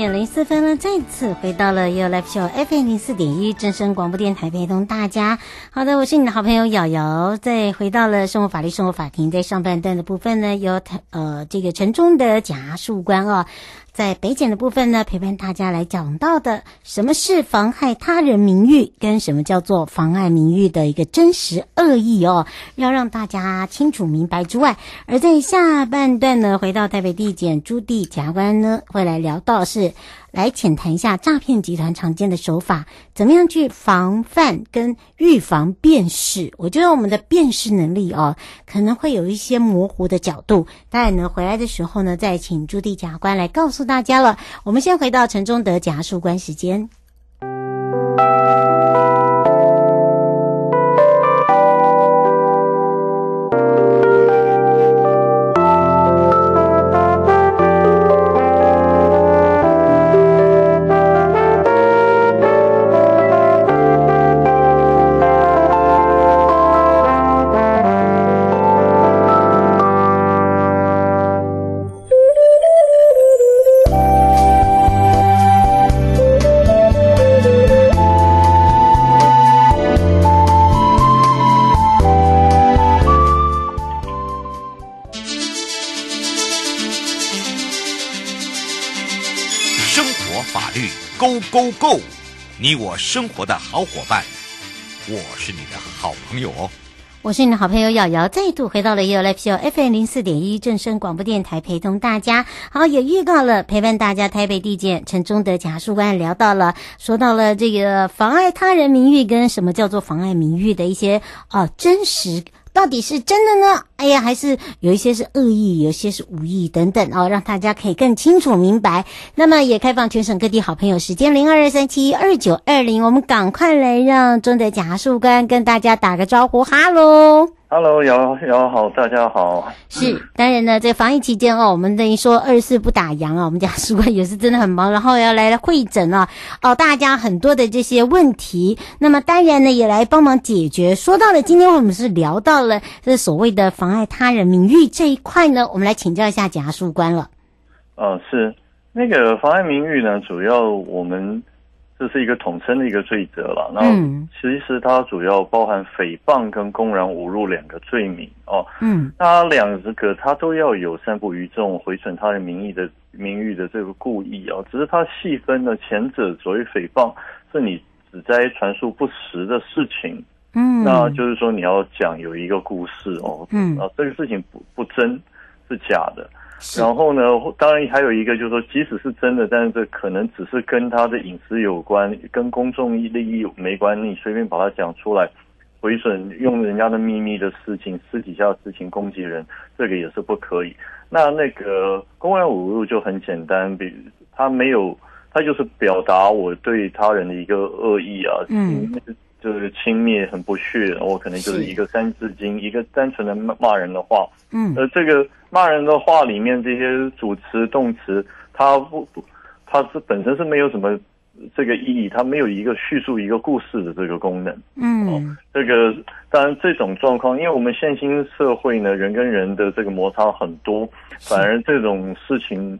点零四分呢，再次回到了 You Live Show FM 零四点一正声广播电台，陪同大家。好的，我是你的好朋友瑶瑶。再回到了生活法律生活法庭，在上半段的部分呢，由呃这个陈忠德检察官啊。在北检的部分呢，陪伴大家来讲到的，什么是妨害他人名誉，跟什么叫做妨碍名誉的一个真实恶意哦，要让大家清楚明白之外，而在下半段呢，回到台北地检朱棣检察官呢，会来聊到是。来浅谈一下诈骗集团常见的手法，怎么样去防范跟预防辨识？我觉得我们的辨识能力哦，可能会有一些模糊的角度。当然呢，回来的时候呢，再请朱棣检察官来告诉大家了。我们先回到陈忠德检察官时间。你我生活的好伙伴，我是你的好朋友哦。我是你的好朋友瑶瑶，再度回到了 u l f o FM 零四点一正声广播电台，陪同大家。好，也预告了陪伴大家。台北地检陈忠德检察官聊到了，说到了这个妨碍他人名誉跟什么叫做妨碍名誉的一些哦、真实。到底是真的呢？哎呀，还是有一些是恶意，有些是无意等等哦，让大家可以更清楚明白。那么也开放全省各地好朋友时间零二二三七二九二零，我们赶快来让忠德检察官跟大家打个招呼，哈喽。Hello，姚姚好，大家好。是，当然呢，在防疫期间哦，我们等于说二十四不打烊啊，我们家检察官也是真的很忙，然后要来会诊啊，哦，大家很多的这些问题，那么当然呢，也来帮忙解决。说到了今天我们是聊到了这所谓的妨碍他人名誉这一块呢，我们来请教一下检察官了。呃，是那个妨碍名誉呢，主要我们这是一个统称的一个罪责了。那其实它主要包含诽谤跟公然侮辱两个罪名哦。嗯，那两个它都要有散布于众、毁损他人名誉的名誉的这个故意哦。只是它细分的前者所谓诽谤，是你只在传述不实的事情。嗯，那就是说你要讲有一个故事哦。嗯，啊，这个事情不不真，是假的。然后呢，当然还有一个就是说，即使是真的，但是这可能只是跟他的隐私有关，跟公众利益没关。你随便把它讲出来，毁损用人家的秘密的事情、私底下的事情攻击人，这个也是不可以。那那个公然侮辱就很简单，比他没有，他就是表达我对他人的一个恶意啊。嗯。就是轻蔑、很不屑，我可能就是一个三字经，一个单纯的骂骂人的话。嗯，而这个骂人的话里面这些主词、动词，它不不，它是本身是没有什么这个意义，它没有一个叙述一个故事的这个功能。嗯，哦、这个当然这种状况，因为我们现今社会呢，人跟人的这个摩擦很多，反而这种事情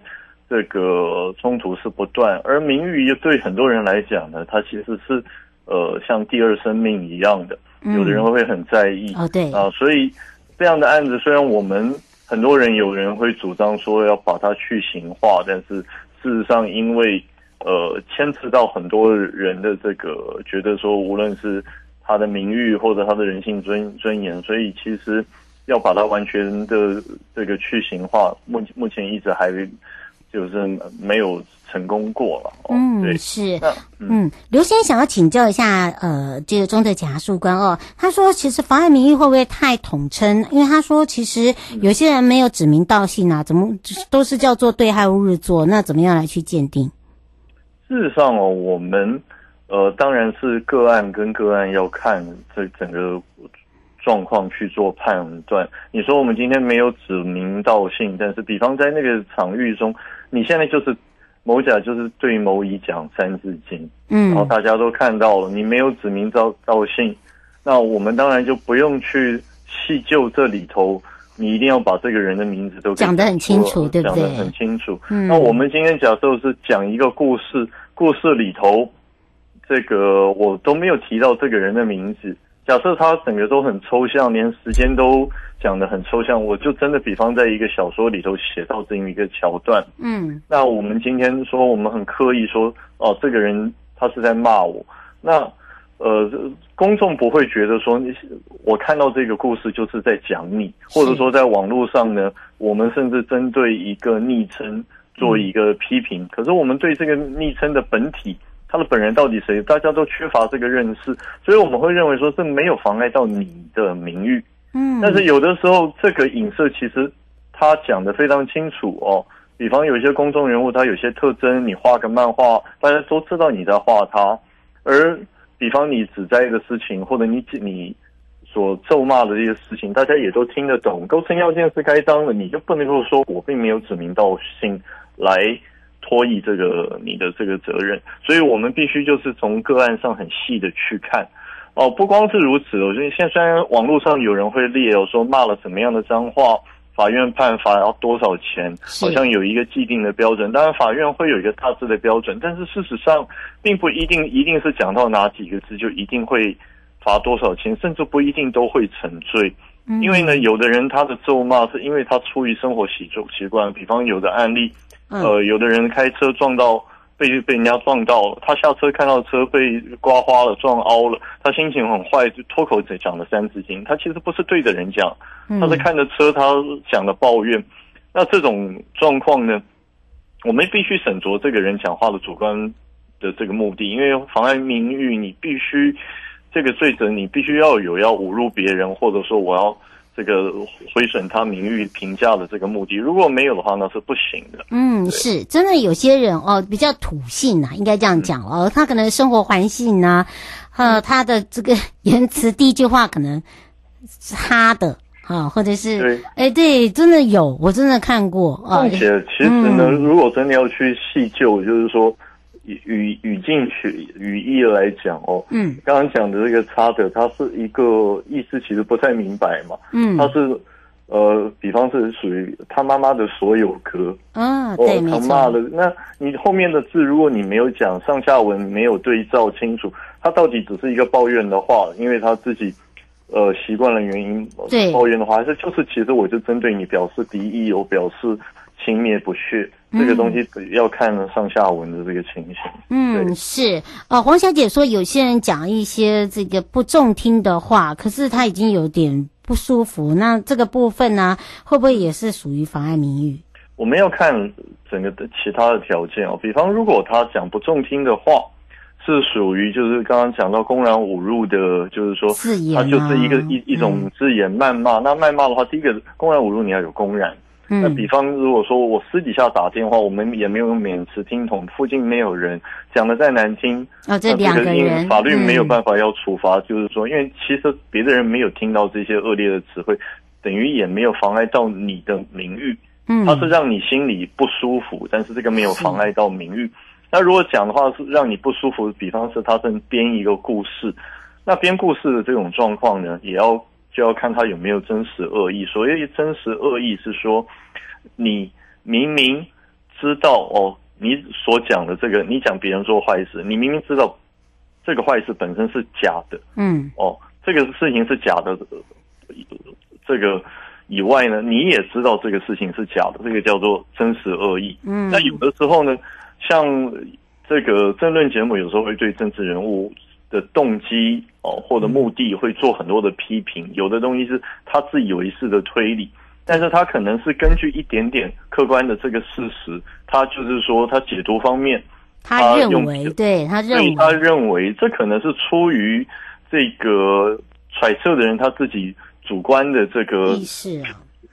这个冲突是不断，而名誉又对很多人来讲呢，它其实是。呃，像第二生命一样的，有的人会很在意。嗯、哦，对啊，所以这样的案子，虽然我们很多人有人会主张说要把它去刑化，但是事实上，因为呃牵扯到很多人的这个觉得说，无论是他的名誉或者他的人性尊尊严，所以其实要把它完全的这个去刑化，目目前一直还就是没有。成功过了，哦、嗯，对是，嗯，刘先生想要请教一下，呃，这个中的检察官哦，他说，其实妨碍名誉会不会太统称？因为他说，其实有些人没有指名道姓啊，怎么都是叫做对号入座，那怎么样来去鉴定？事实上哦，我们呃，当然是个案跟个案要看这整个状况去做判断。你说我们今天没有指名道姓，但是比方在那个场域中，你现在就是。某甲就是对某乙讲三字经，嗯，然后大家都看到了，你没有指名道道姓，那我们当然就不用去细究这里头，你一定要把这个人的名字都讲得很清楚，对不对？讲得很清楚。嗯，那我们今天假设是讲一个故事，故事里头这个我都没有提到这个人的名字，假设他整个都很抽象，连时间都。讲的很抽象，我就真的比方在一个小说里头写到这样一个桥段，嗯，那我们今天说我们很刻意说，哦，这个人他是在骂我，那呃，公众不会觉得说你我看到这个故事就是在讲你，或者说在网络上呢，我们甚至针对一个昵称做一个批评，嗯，可是我们对这个昵称的本体，他的本人到底谁，大家都缺乏这个认识，所以我们会认为说这没有妨碍到你的名誉。嗯，但是有的时候这个影射其实他讲的非常清楚哦。比方有一些公众人物，他有些特征，你画个漫画，大家都知道你在画他。而比方你指摘的事情，或者你你所咒骂的这些事情，大家也都听得懂。构成要件是该当的，你就不能够说我并没有指名道姓来脱役这个你的这个责任。所以我们必须就是从个案上很细的去看。哦，不光是如此，我觉得现在虽然网络上有人会列，有说骂了什么样的脏话，法院判罚要多少钱，好像有一个既定的标准。当然，法院会有一个大致的标准，但是事实上并不一定一定是讲到哪几个字就一定会罚多少钱，甚至不一定都会沉罪。因为呢，有的人他的咒骂是因为他出于生活习习习惯，比方有的案例，呃，有的人开车撞到。被被人家撞到了，他下车看到车被刮花了、撞凹了，他心情很坏，就脱口讲了三字经。他其实不是对着人讲，他是看着车，他讲的抱怨。那这种状况呢，我们必须审酌这个人讲话的主观的这个目的，因为妨碍名誉，你必须这个罪责，你必须要有要侮辱别人，或者说我要。这个毁损他名誉评价的这个目的，如果没有的话，那是不行的。嗯，是真的，有些人哦比较土性啊，应该这样讲哦，嗯、他可能生活环境呢，呃，他的这个言辞第一句话可能是他的啊，或者是对，哎，对，真的有，我真的看过啊。并且其实呢，嗯、如果真的要去细究，就是说。语语境学语义来讲哦，嗯，刚刚讲的这个差的，它是一个意思，其实不太明白嘛，嗯，它是呃，比方是属于他妈妈的所有格，嗯，对，没错。他骂的，那你后面的字，如果你没有讲上下文，没有对照清楚，他到底只是一个抱怨的话，因为他自己呃习惯了原因，对。抱怨的话，还是就是其实我就针对你表示敌意，有表示轻蔑不屑，这个东西要看上下文的这个情形。嗯，是呃，黄小姐说有些人讲一些这个不中听的话，可是他已经有点。不舒服，那这个部分呢，会不会也是属于妨碍名誉？我们要看整个的其他的条件哦，比方如果他讲不中听的话，是属于就是刚刚讲到公然侮辱的，就是说他就是一个一一种字眼谩骂。那谩骂的话，第一个公然侮辱你要有公然。那比方，如果说我私底下打电话，我们也没有免持听筒，附近没有人，讲的再难听，哦，这两个人，法律没有办法要处罚，就是说，因为其实别的人没有听到这些恶劣的词汇，等于也没有妨碍到你的名誉，嗯，他是让你心里不舒服，但是这个没有妨碍到名誉。那如果讲的话是让你不舒服，比方是他正编一个故事，那编故事的这种状况呢，也要。就要看他有没有真实恶意。所谓真实恶意是说，你明明知道哦，你所讲的这个，你讲别人做坏事，你明明知道这个坏事本身是假的，嗯，哦，这个事情是假的，这个以外呢，你也知道这个事情是假的，这个叫做真实恶意。嗯，那有的时候呢，像这个政论节目有时候会对政治人物。的动机哦，或者目的会做很多的批评，有的东西是他自以为是的推理，但是他可能是根据一点点客观的这个事实，他就是说他解读方面，他认为对他认为他认为这可能是出于这个揣测的人他自己主观的这个意识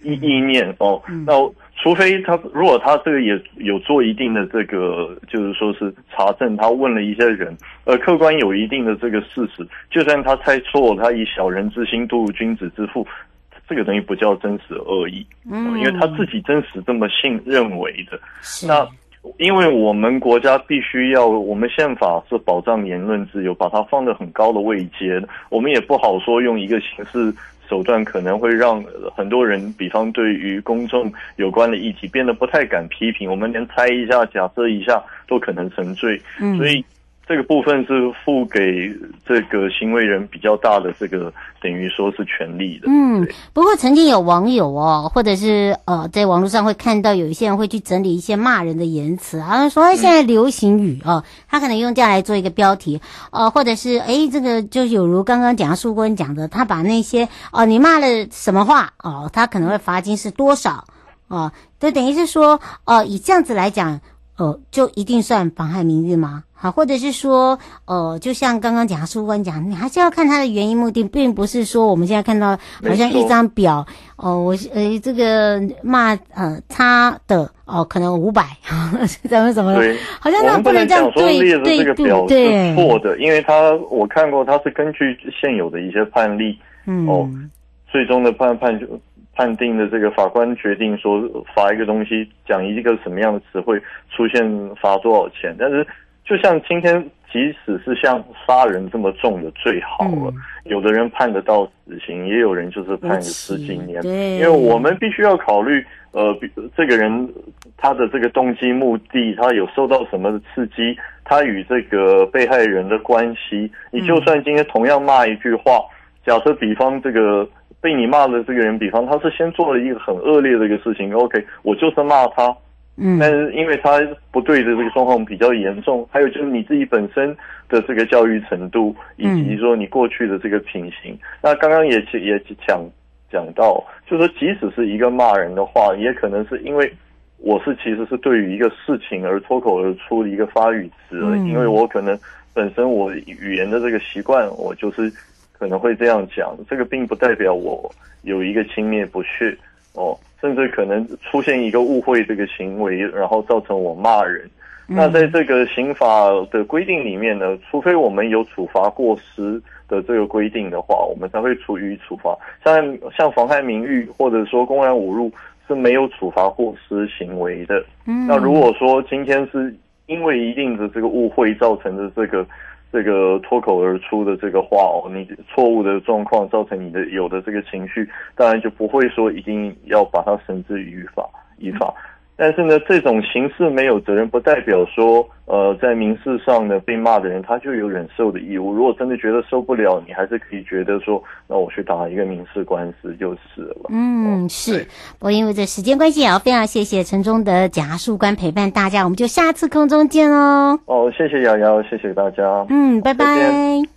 意意念哦，那。除非他如果他这个也有做一定的这个，就是说是查证，他问了一些人，呃，客观有一定的这个事实，就算他猜错，他以小人之心度君子之腹，这个东西不叫真实恶意，嗯，因为他自己真实这么信认为的。那因为我们国家必须要，我们宪法是保障言论自由，把它放得很高的位阶，我们也不好说用一个形式。手段可能会让很多人，比方对于公众有关的议题变得不太敢批评，我们连猜一下、假设一下都可能沉罪，嗯，所以。这个部分是付给这个行为人比较大的这个等于说是权利的。嗯，不过曾经有网友哦，或者是呃，在网络上会看到有一些人会去整理一些骂人的言辞，好像说现在流行语哦，他可能用这样来做一个标题，呃，或者是诶这个就有如刚刚讲的书坤讲的，他把那些哦你骂了什么话哦，他可能会罚金是多少哦，就等于是说呃以这样子来讲，呃就一定算妨害名誉吗？好，或者是说，呃，就像刚刚讲，书官讲，你还是要看他的原因目的，并不是说我们现在看到好像一张表，哦、呃，我呃这个骂呃他的哦、呃，可能五百，怎么怎么，好像那不能这样对对对对，错的，因为他我看过，他是根据现有的一些判例，嗯，哦，最终的判判判定的这个法官决定说罚一个东西，讲一个什么样的词汇出现罚多少钱，但是。就像今天，即使是像杀人这么重的罪好了，嗯、有的人判得到死刑，也有人就是判个十几年。因为我们必须要考虑，呃，这个人他的这个动机目的，他有受到什么的刺激，他与这个被害人的关系。你就算今天同样骂一句话，嗯、假设比方这个被你骂的这个人，比方他是先做了一个很恶劣的一个事情，OK，我就是骂他。嗯，但是因为他不对的这个状况比较严重，还有就是你自己本身的这个教育程度，以及说你过去的这个品行。嗯、那刚刚也也讲讲到，就是说即使是一个骂人的话，也可能是因为我是其实是对于一个事情而脱口而出的一个发语词，嗯、因为我可能本身我语言的这个习惯，我就是可能会这样讲，这个并不代表我有一个轻蔑不屑哦。甚至可能出现一个误会这个行为，然后造成我骂人。那在这个刑法的规定里面呢，除非我们有处罚过失的这个规定的话，我们才会处以处罚。像像妨害名誉或者说公然侮辱是没有处罚过失行为的。那如果说今天是因为一定的这个误会造成的这个这个脱口而出的这个话哦，你错误的状况造成你的有的这个情绪，当然就不会说一定要把它绳之于法依法。但是呢，这种刑事没有责任，不代表说，呃，在民事上呢被骂的人他就有忍受的义务。如果真的觉得受不了，你还是可以觉得说，那我去打一个民事官司就是了。嗯，是。不过因为这时间关系，也要非常谢谢陈忠德检察官陪伴大家，我们就下次空中见哦。哦，谢谢瑶瑶，谢谢大家。嗯，拜拜。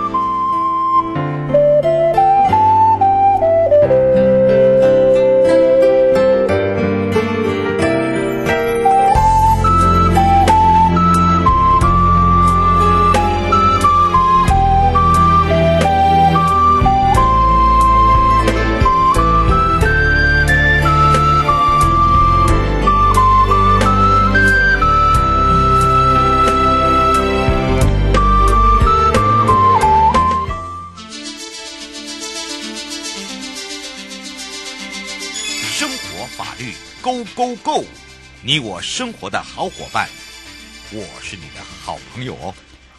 你我生活的好伙伴，我是你的好朋友哦。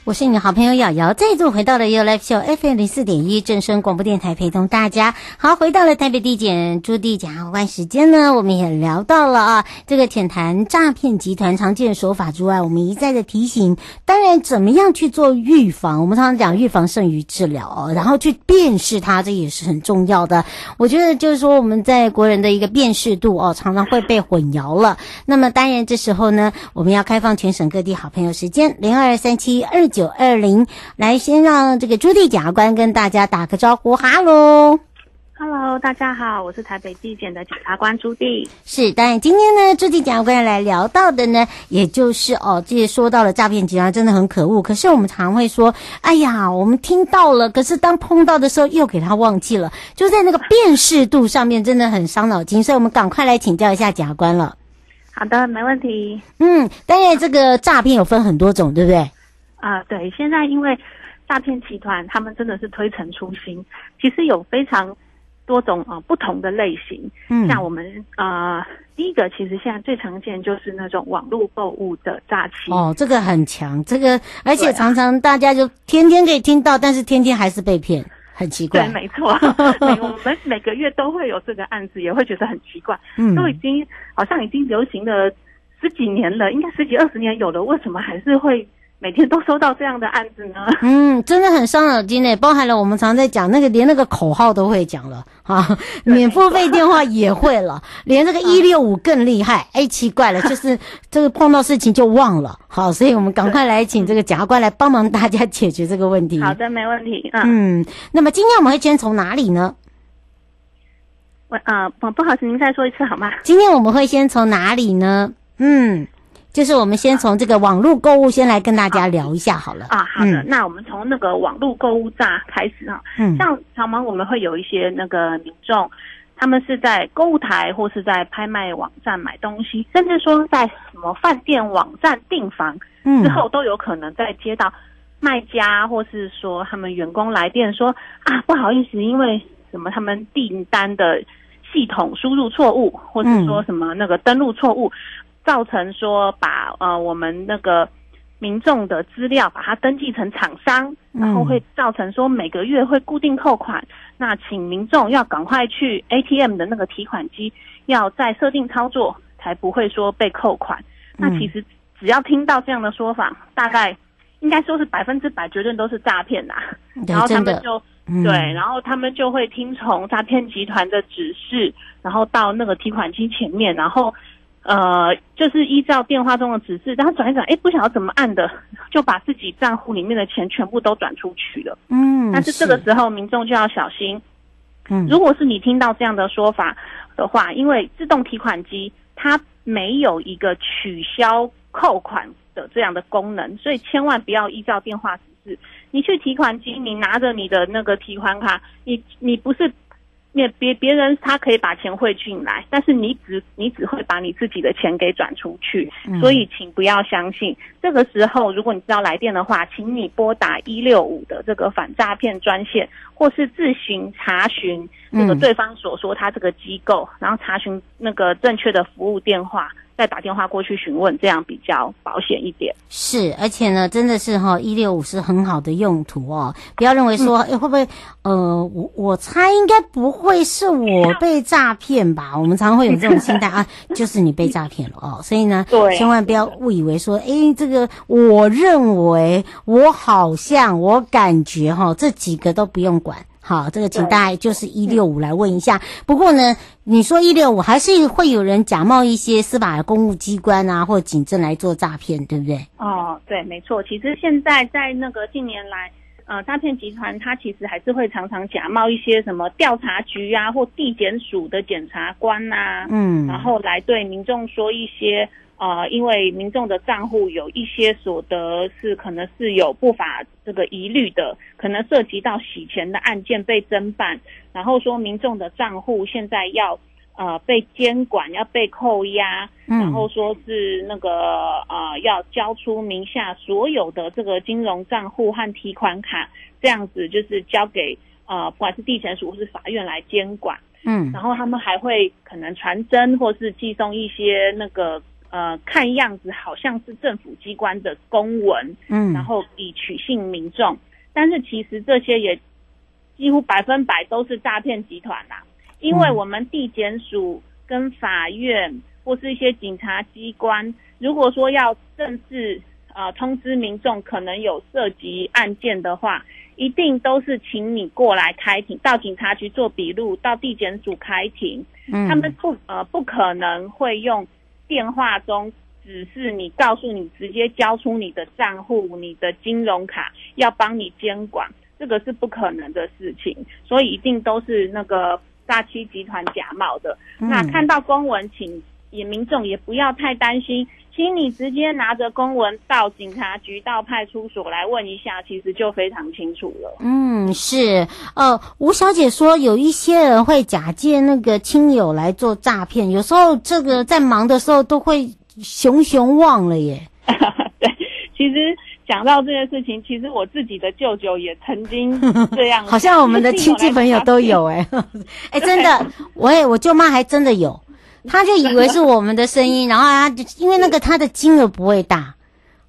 我是你的好朋友瑶瑶，再度回到了 u Life Show FM 零四点一正声广播电台，陪同大家。好，回到了台北地检朱棣检察官时间呢，我们也聊到了啊，这个浅谈诈骗集团常见手法之外，我们一再的提醒，当然怎么样去做预防，我们常常讲预防胜于治疗哦，然后去辨识它，这也是很重要的。我觉得就是说我们在国人的一个辨识度哦，常常会被混淆了。那么当然这时候呢，我们要开放全省各地好朋友时间零二三七二。九二零，来先让这个朱棣检察官跟大家打个招呼，哈喽。Hello，大家好，我是台北地检的检察官朱棣。是，当然今天呢，朱棣检察官来聊到的呢，也就是哦，这些说到了诈骗集团真的很可恶。可是我们常会说，哎呀，我们听到了，可是当碰到的时候又给他忘记了，就在那个辨识度上面真的很伤脑筋。所以我们赶快来请教一下检察官了。好的，没问题。嗯，当然这个诈骗有分很多种，对不对？啊、呃，对，现在因为诈骗集团他们真的是推陈出新，其实有非常多种啊、呃、不同的类型。嗯，像我们呃第一个，其实现在最常见就是那种网络购物的诈欺。哦，这个很强，这个而且常常大家就天天可以听到，但是天天还是被骗，很奇怪。对，没错，每我们每个月都会有这个案子，也会觉得很奇怪。嗯，都已经好像已经流行了十几年了，应该十几二十年有了，为什么还是会？每天都收到这样的案子呢？嗯，真的很伤脑筋诶，包含了我们常在讲那个，连那个口号都会讲了啊，免付费电话也会了，连这个一六五更厉害。哎，奇怪了，就是这个碰到事情就忘了。好，所以我们赶快来请这个检察官来帮忙大家解决这个问题。好的，没问题。嗯，嗯，那么今天我们会先从哪里呢？我啊，不不好意思，您再说一次好吗？今天我们会先从哪里呢？嗯。就是我们先从这个网络购物先来跟大家聊一下好了。啊，好的，嗯、那我们从那个网络购物诈开始哈，嗯，像常常我们会有一些那个民众，他们是在购物台或是在拍卖网站买东西，甚至说在什么饭店网站订房之后，都有可能在接到卖家或是说他们员工来电说啊，不好意思，因为什么他们订单的系统输入错误，或是说什么那个登录错误。造成说把呃我们那个民众的资料把它登记成厂商，然后会造成说每个月会固定扣款。那请民众要赶快去 ATM 的那个提款机，要再设定操作，才不会说被扣款。那其实只要听到这样的说法，大概应该说是百分之百绝对都是诈骗啦。然后他们就嗯、对，然后他们就会听从诈骗集团的指示，然后到那个提款机前面，然后呃，就是依照电话中的指示，然后转一转，哎，不晓得怎么按的，就把自己账户里面的钱全部都转出去了。嗯，但是这个时候民众就要小心。嗯，如果是你听到这样的说法的话，因为自动提款机它没有一个取消扣款的这样的功能，所以千万不要依照电话指示。你去提款机，你拿着你的那个提款卡，你你不是。别别别人他可以把钱汇进来，但是你只你只会把你自己的钱给转出去，嗯、所以请不要相信。这个时候，如果你知道来电的话，请你拨打一六五的这个反诈骗专线，或是自行查询这个对方所说他这个机构，嗯、然后查询那个正确的服务电话。再打电话过去询问，这样比较保险一点。是，而且呢，真的是哈，一六五是很好的用途哦。不要认为说，哎、嗯，会不会？呃，我我猜应该不会是我被诈骗吧？我们常常会有这种心态啊，就是你被诈骗了哦。所以呢，对，千万不要误以为说，哎，这个我认为，我好像，我感觉哈，这几个都不用管。好，这个请大家就是一六五来问一下。不过呢，你说一六五还是会有人假冒一些司法公务机关啊，或警政来做诈骗，对不对？哦，对，没错。其实现在在那个近年来，呃，诈骗集团它其实还是会常常假冒一些什么调查局啊，或地检署的检察官呐、啊，嗯，然后来对民众说一些。呃，因为民众的账户有一些所得是可能是有不法这个疑虑的，可能涉及到洗钱的案件被侦办，然后说民众的账户现在要呃被监管，要被扣押，然后说是那个呃要交出名下所有的这个金融账户和提款卡，这样子就是交给呃不管是地检署或是法院来监管，嗯，然后他们还会可能传真或是寄送一些那个。呃，看样子好像是政府机关的公文，嗯，然后以取信民众，但是其实这些也几乎百分百都是诈骗集团啦，因为我们地检署跟法院或是一些警察机关，如果说要正式呃通知民众可能有涉及案件的话，一定都是请你过来开庭，到警察局做笔录，到地检署开庭，嗯，他们不呃不可能会用。电话中只是你告诉你直接交出你的账户、你的金融卡，要帮你监管，这个是不可能的事情，所以一定都是那个诈欺集团假冒的。嗯、那看到公文，请也民众也不要太担心。请你直接拿着公文到警察局、到派出所来问一下，其实就非常清楚了。嗯，是。呃，吴小姐说有一些人会假借那个亲友来做诈骗，有时候这个在忙的时候都会熊熊忘了耶。对，其实讲到这件事情，其实我自己的舅舅也曾经 这样，好像我们的亲戚朋友都有 哎。哎，真的，我也我舅妈还真的有。他就以为是我们的声音，然后他就因为那个他的金额不会大，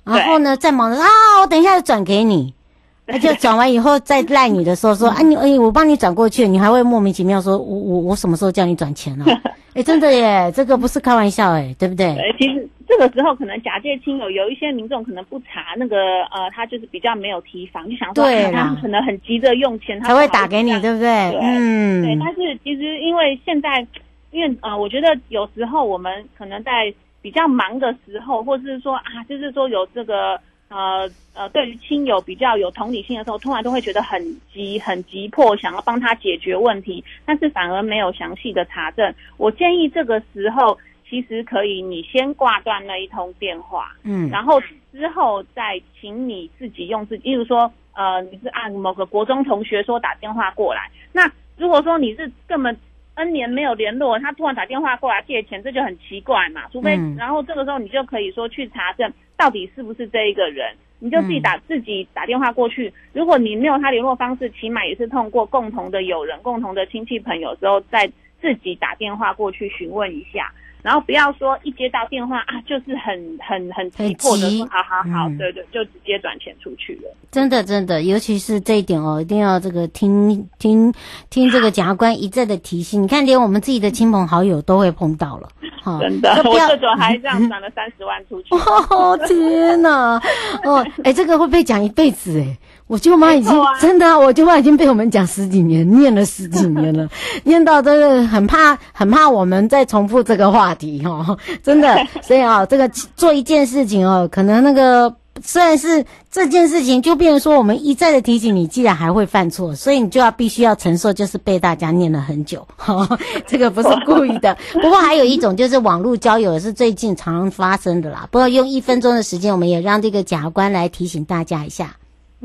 然后呢，在忙着啊，我等一下就转给你，他就转完以后再赖你的时候说 啊，你哎，我帮你转过去，你还会莫名其妙说，我我我什么时候叫你转钱呢？哎，真的耶，这个不是开玩笑哎，对不对？哎，其实这个时候可能假借亲友，有一些民众可能不查那个呃，他就是比较没有提防，就想说他可能很急着用钱，他才会打给你，对不对？嗯，对，但是其实因为现在。因为呃，我觉得有时候我们可能在比较忙的时候，或是说啊，就是说有这个呃呃，对于亲友比较有同理心的时候，突然都会觉得很急、很急迫，想要帮他解决问题，但是反而没有详细的查证。我建议这个时候其实可以，你先挂断那一通电话，嗯，然后之后再请你自己用自己，例如说呃，你是按某个国中同学说打电话过来，那如果说你是根本。N 年没有联络，他突然打电话过来借钱，这就很奇怪嘛。除非，嗯、然后这个时候你就可以说去查证到底是不是这一个人，你就自己打、嗯、自己打电话过去。如果你没有他联络方式，起码也是通过共同的友人、共同的亲戚朋友之后，再自己打电话过去询问一下。然后不要说一接到电话啊，就是很很很急迫的说，好好好，嗯、对对，就直接转钱出去了。真的真的，尤其是这一点哦，一定要这个听听听这个检察官一再的提醒。你看，连我们自己的亲朋好友都会碰到了，哈，真的，我这种还这样转了三十万出去。哦天哪，哦，哎，这个会不会讲一辈子？哎。我舅妈已经、啊、真的，我舅妈已经被我们讲十几年，念了十几年了，念到这个很怕，很怕我们再重复这个话题哦，真的。所以啊、哦，这个做一件事情哦，可能那个虽然是这件事情，就变成说我们一再的提醒你，既然还会犯错，所以你就要必须要承受，就是被大家念了很久。哈，这个不是故意的。不过还有一种就是网络交友是最近常发生的啦。不过用一分钟的时间，我们也让这个检察官来提醒大家一下。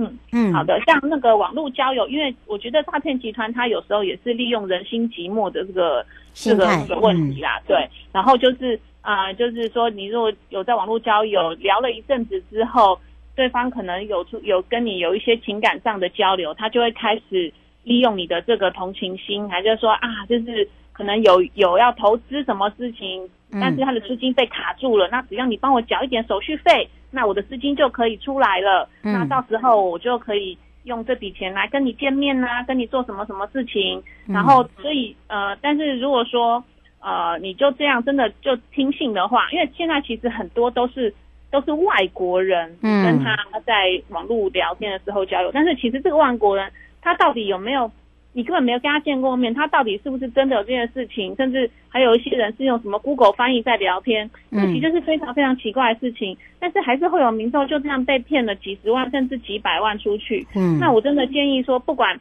嗯嗯，好的，像那个网络交友，因为我觉得诈骗集团他有时候也是利用人心寂寞的这个这个这个问题啦，嗯、对，然后就是啊、呃，就是说你如果有在网络交友聊了一阵子之后，对方可能有出有跟你有一些情感上的交流，他就会开始利用你的这个同情心，还就是说啊，就是可能有有要投资什么事情，但是他的资金被卡住了，嗯、那只要你帮我缴一点手续费。那我的资金就可以出来了，嗯、那到时候我就可以用这笔钱来跟你见面啊，跟你做什么什么事情。嗯、然后，所以呃，但是如果说呃，你就这样真的就听信的话，因为现在其实很多都是都是外国人跟他在网络聊天的时候交流，嗯、但是其实这个外国人他到底有没有？你根本没有跟他见过面，他到底是不是真的有这件事情？甚至还有一些人是用什么 Google 翻译在聊天，这其实是非常非常奇怪的事情。但是还是会有民众就这样被骗了几十万甚至几百万出去。嗯，那我真的建议说，不管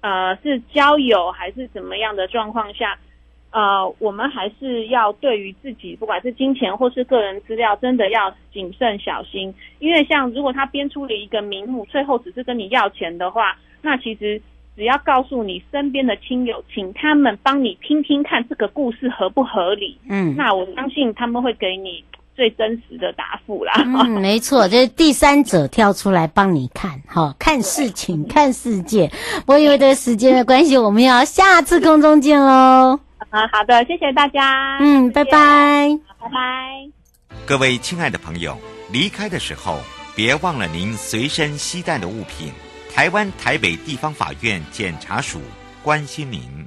呃是交友还是怎么样的状况下，呃，我们还是要对于自己，不管是金钱或是个人资料，真的要谨慎小心。因为像如果他编出了一个名目，最后只是跟你要钱的话，那其实。只要告诉你身边的亲友，请他们帮你听听看这个故事合不合理。嗯，那我相信他们会给你最真实的答复啦。嗯，没错，就是第三者跳出来帮你看，好，看事情，看世界。我以为这时间的关系，我们要下次空中见喽。啊，好的，谢谢大家。嗯，拜拜，拜拜。各位亲爱的朋友，离开的时候别忘了您随身携带的物品。台湾台北地方法院检察署关心您。